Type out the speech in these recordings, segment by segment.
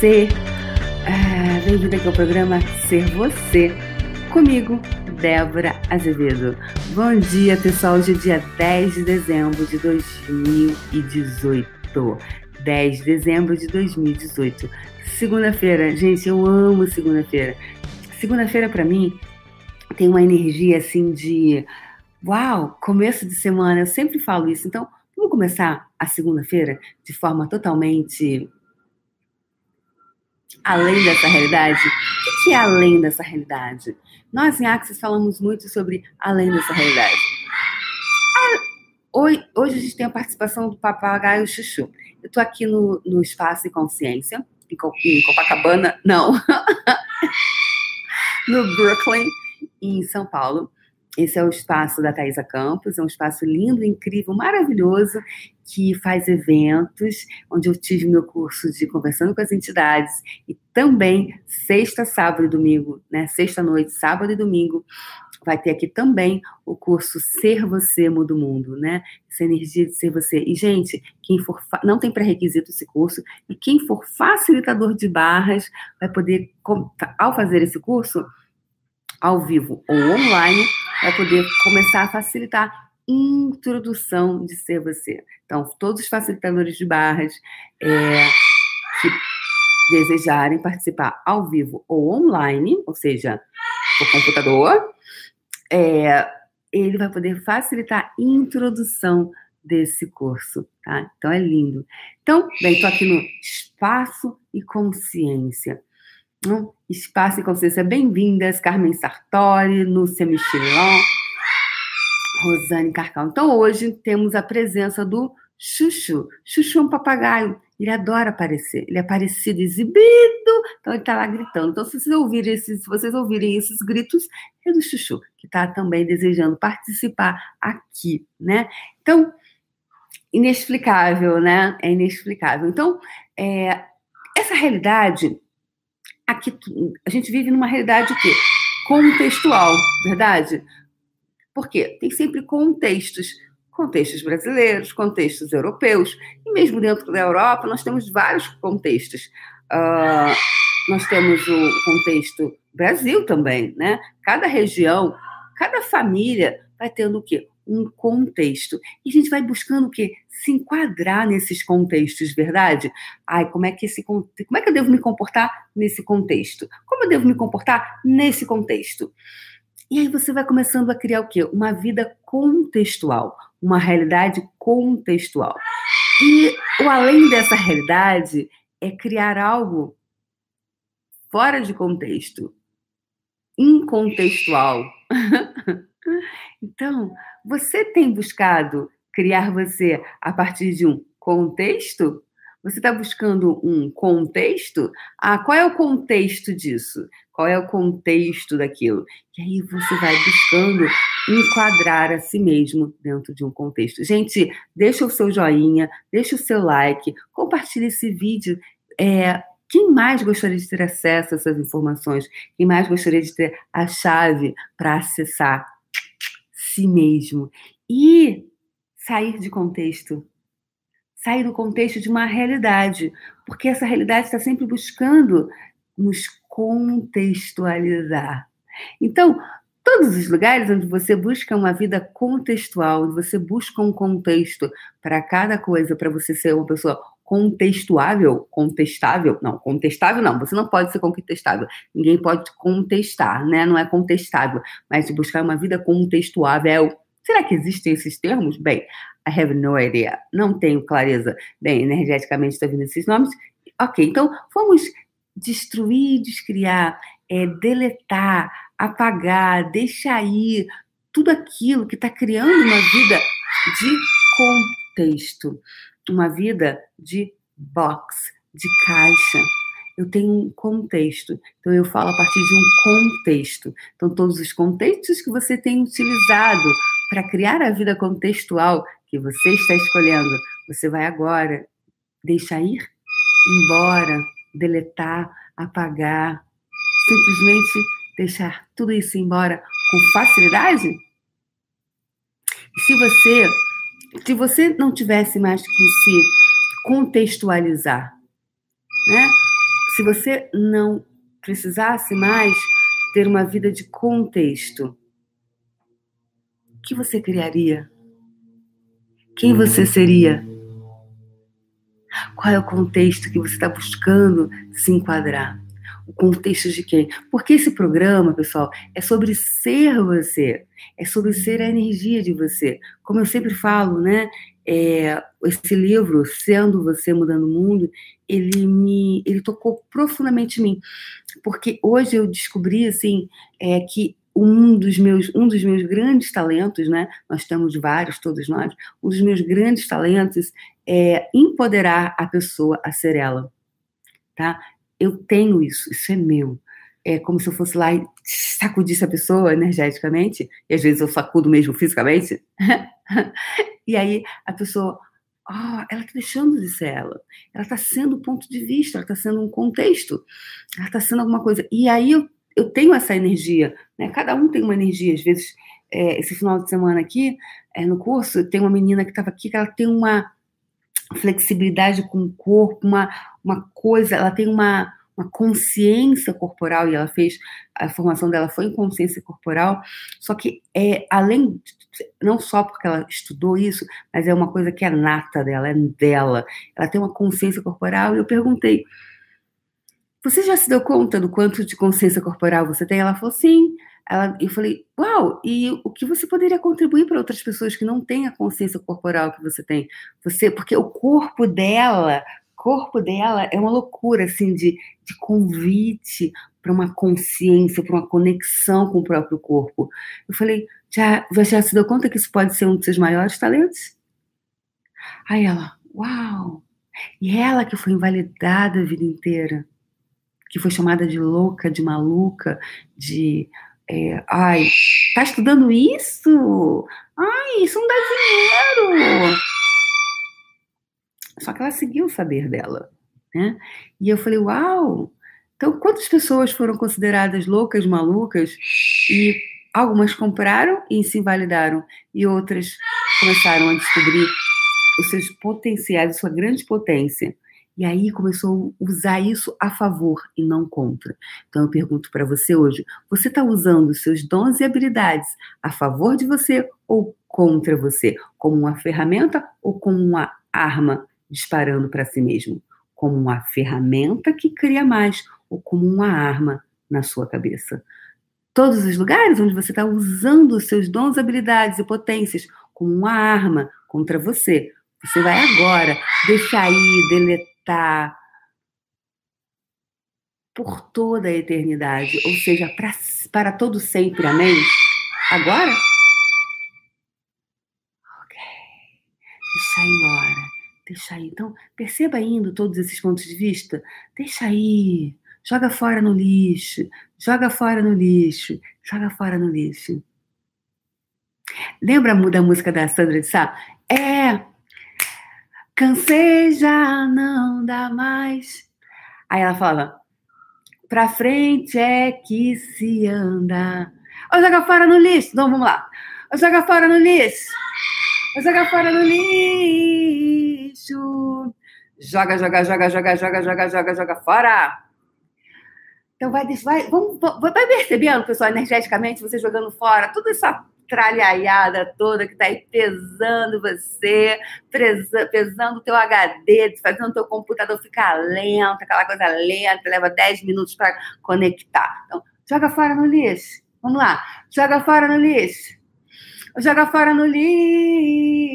você. Ah, Bem-vindo aqui ao programa Ser Você. Comigo, Débora Azevedo. Bom dia, pessoal. Hoje é dia 10 de dezembro de 2018. 10 de dezembro de 2018. Segunda-feira. Gente, eu amo segunda-feira. Segunda-feira, para mim, tem uma energia assim de. Uau, começo de semana. Eu sempre falo isso. Então, vamos começar a segunda-feira de forma totalmente além dessa realidade? O que é além dessa realidade? Nós em Axis falamos muito sobre além dessa realidade. Ah, hoje, a gente tem a participação do papagaio Chuchu. Eu estou aqui no, no Espaço e Consciência, em Copacabana, não, no Brooklyn, em São Paulo. Esse é o espaço da Thaisa Campos, é um espaço lindo, incrível, maravilhoso, que faz eventos, onde eu tive meu curso de conversando com as entidades, e também sexta, sábado e domingo, né? Sexta noite, sábado e domingo, vai ter aqui também o curso Ser Você Muda o Mundo, né? Essa energia de ser você. E, gente, quem for não tem pré-requisito esse curso, e quem for facilitador de barras vai poder, ao fazer esse curso, ao vivo ou online, vai poder começar a facilitar introdução de ser você. Então, todos os facilitadores de barras é, que desejarem participar ao vivo ou online, ou seja, por computador, é, ele vai poder facilitar a introdução desse curso, tá? Então é lindo. Então, bem, estou aqui no Espaço e Consciência. No Espaço e Consciência, bem-vindas, Carmen Sartori, Lúcia Michelin, Rosane Carcal. Então, hoje temos a presença do Chuchu. Chuchu é um papagaio. Ele adora aparecer. Ele é parecido, exibido. Então, ele está lá gritando. Então, se vocês ouvirem esses, se vocês ouvirem esses gritos, é do Chuchu, que está também desejando participar aqui, né? Então, inexplicável, né? É inexplicável. Então, é, essa realidade aqui a gente vive numa realidade que contextual, verdade? Porque tem sempre contextos, contextos brasileiros, contextos europeus, e mesmo dentro da Europa nós temos vários contextos. Uh, nós temos o contexto Brasil também, né? Cada região, cada família vai tendo o quê? um contexto. E a gente vai buscando o quê? Se enquadrar nesses contextos, verdade? Ai, como é que esse como é que eu devo me comportar nesse contexto? Como eu devo me comportar nesse contexto? E aí você vai começando a criar o quê? Uma vida contextual, uma realidade contextual. E o além dessa realidade é criar algo fora de contexto, incontextual. então, você tem buscado criar você a partir de um contexto? Você está buscando um contexto? Ah, qual é o contexto disso? Qual é o contexto daquilo? E aí você vai buscando enquadrar a si mesmo dentro de um contexto. Gente, deixa o seu joinha, deixa o seu like, compartilhe esse vídeo. É, quem mais gostaria de ter acesso a essas informações? Quem mais gostaria de ter a chave para acessar si mesmo e sair de contexto. Sair do contexto de uma realidade, porque essa realidade está sempre buscando nos contextualizar. Então, todos os lugares onde você busca uma vida contextual, onde você busca um contexto para cada coisa, para você ser uma pessoa contextuável, contestável, não, contestável não, você não pode ser contestável, ninguém pode contestar, né? Não é contestável, mas de buscar uma vida contextuável. Será que existem esses termos? Bem, I have no idea, não tenho clareza. Bem, energeticamente está vindo esses nomes. Ok, então vamos destruir, descriar, é, deletar, apagar, deixar ir tudo aquilo que está criando uma vida de contexto uma vida de box, de caixa. Eu tenho um contexto, então eu falo a partir de um contexto. Então, todos os contextos que você tem utilizado para criar a vida contextual que você está escolhendo, você vai agora deixar ir embora, deletar, apagar, simplesmente deixar tudo isso embora com facilidade? Se você se você não tivesse mais que se contextualizar, né? Se você não precisasse mais ter uma vida de contexto, o que você criaria? Quem você seria? Qual é o contexto que você está buscando se enquadrar? O contexto de quem? Porque esse programa, pessoal, é sobre ser você, é sobre ser a energia de você. Como eu sempre falo, né? É, esse livro, Sendo Você Mudando o Mundo, ele me, ele tocou profundamente em mim, porque hoje eu descobri assim é, que um dos meus um dos meus grandes talentos, né? Nós temos vários, todos nós. Um dos meus grandes talentos é empoderar a pessoa a ser ela, tá? Eu tenho isso, isso é meu. É como se eu fosse lá e sacudisse a pessoa energeticamente, e às vezes eu sacudo mesmo fisicamente. e aí a pessoa, oh, ela está deixando de ser ela. Ela está sendo um ponto de vista, ela está sendo um contexto, ela está sendo alguma coisa. E aí eu, eu tenho essa energia, né? Cada um tem uma energia. Às vezes, é, esse final de semana aqui, é, no curso, tem uma menina que estava aqui que ela tem uma flexibilidade com o corpo, uma, uma coisa, ela tem uma, uma consciência corporal, e ela fez, a formação dela foi em consciência corporal, só que é além, não só porque ela estudou isso, mas é uma coisa que é nata dela, é dela, ela tem uma consciência corporal, e eu perguntei, você já se deu conta do quanto de consciência corporal você tem? Ela falou, sim, ela, eu falei, uau, e o que você poderia contribuir para outras pessoas que não têm a consciência corporal que você tem? Você, porque o corpo dela, corpo dela é uma loucura, assim, de, de convite para uma consciência, para uma conexão com o próprio corpo. Eu falei, já, já se deu conta que isso pode ser um dos seus maiores talentos? Aí ela, uau! E ela que foi invalidada a vida inteira, que foi chamada de louca, de maluca, de é, ai, tá estudando isso? Ai, isso não dá dinheiro. Só que ela seguiu o saber dela, né? E eu falei, uau! Então, quantas pessoas foram consideradas loucas, malucas e algumas compraram e se invalidaram e outras começaram a descobrir os seus potenciais, a sua grande potência e aí começou a usar isso a favor e não contra. Então eu pergunto para você hoje: você está usando seus dons e habilidades a favor de você ou contra você? Como uma ferramenta ou como uma arma disparando para si mesmo? Como uma ferramenta que cria mais ou como uma arma na sua cabeça? Todos os lugares onde você está usando os seus dons, habilidades e potências como uma arma contra você, você vai agora deixar aí, deletar está por toda a eternidade, ou seja, pra, para todo sempre. Amém? Agora? Ok. Deixa ir embora. Deixa aí. Então, perceba indo todos esses pontos de vista. Deixa aí. Joga fora no lixo. Joga fora no lixo. Joga fora no lixo. Lembra da música da Sandra de Sá? É, Cansei já, não dá mais. Aí ela fala: pra frente é que se anda. Joga fora no lixo. Então vamos lá. Joga fora no lixo. Joga fora no lixo. Joga, joga, joga, joga, joga, joga, joga, joga fora. Então vai, vai, vamos, vai percebendo, pessoal, energeticamente, você jogando fora, tudo isso tralhaiada toda que está aí pesando você, pesando o teu HD, fazendo o teu computador ficar lento, aquela coisa lenta, leva 10 minutos para conectar. Então, joga fora no lixo. Vamos lá. Joga fora no lixo. Joga fora no lixo.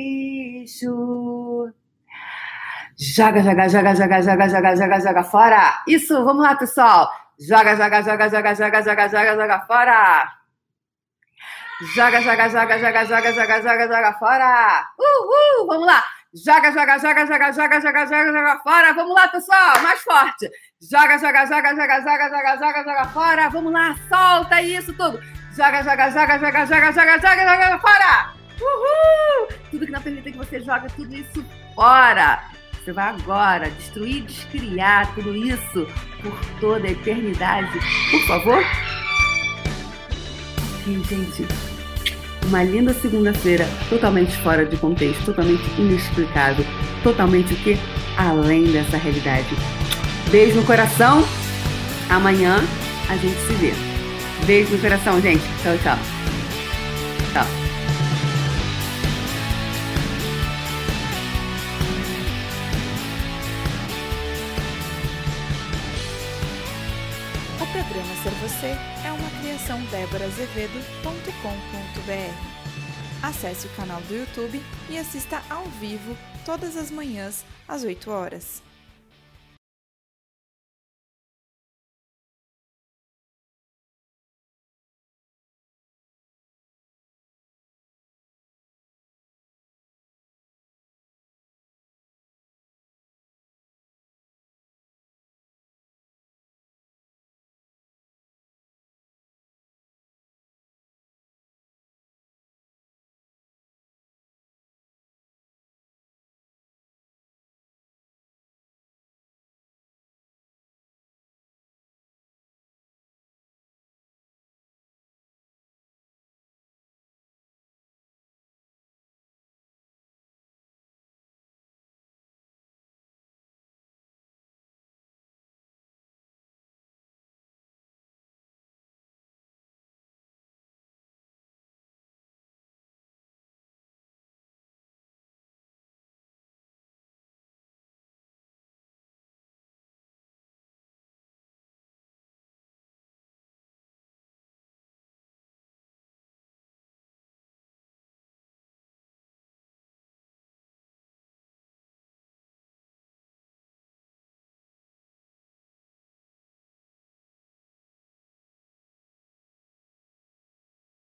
Joga, joga, joga, joga, joga, joga, joga, joga fora. Isso, vamos lá, pessoal. Joga, joga, joga, joga, joga, joga, joga, joga fora. Joga, joga, joga, joga, joga, joga, joga, joga fora. Uhul, vamos lá. Joga, joga, joga, joga, joga, joga, joga, joga fora. Vamos lá, pessoal, mais forte. Joga, joga, joga, joga, joga, joga, joga, joga fora. Vamos lá, solta isso tudo. Joga, joga, joga, joga, joga, joga, joga, joga fora. Uhul! Tudo que não permite que você joga tudo isso fora. Você vai agora destruir, descriar tudo isso por toda a eternidade. Por favor, gente. Uma linda segunda-feira, totalmente fora de contexto, totalmente inexplicável, totalmente o que? Além dessa realidade. Beijo no coração. Amanhã a gente se vê. Beijo no coração, gente. Tchau, tchau. Tchau. O programa Ser Você déborazevedo.com.br. Acesse o canal do YouTube e assista ao vivo todas as manhãs às 8 horas.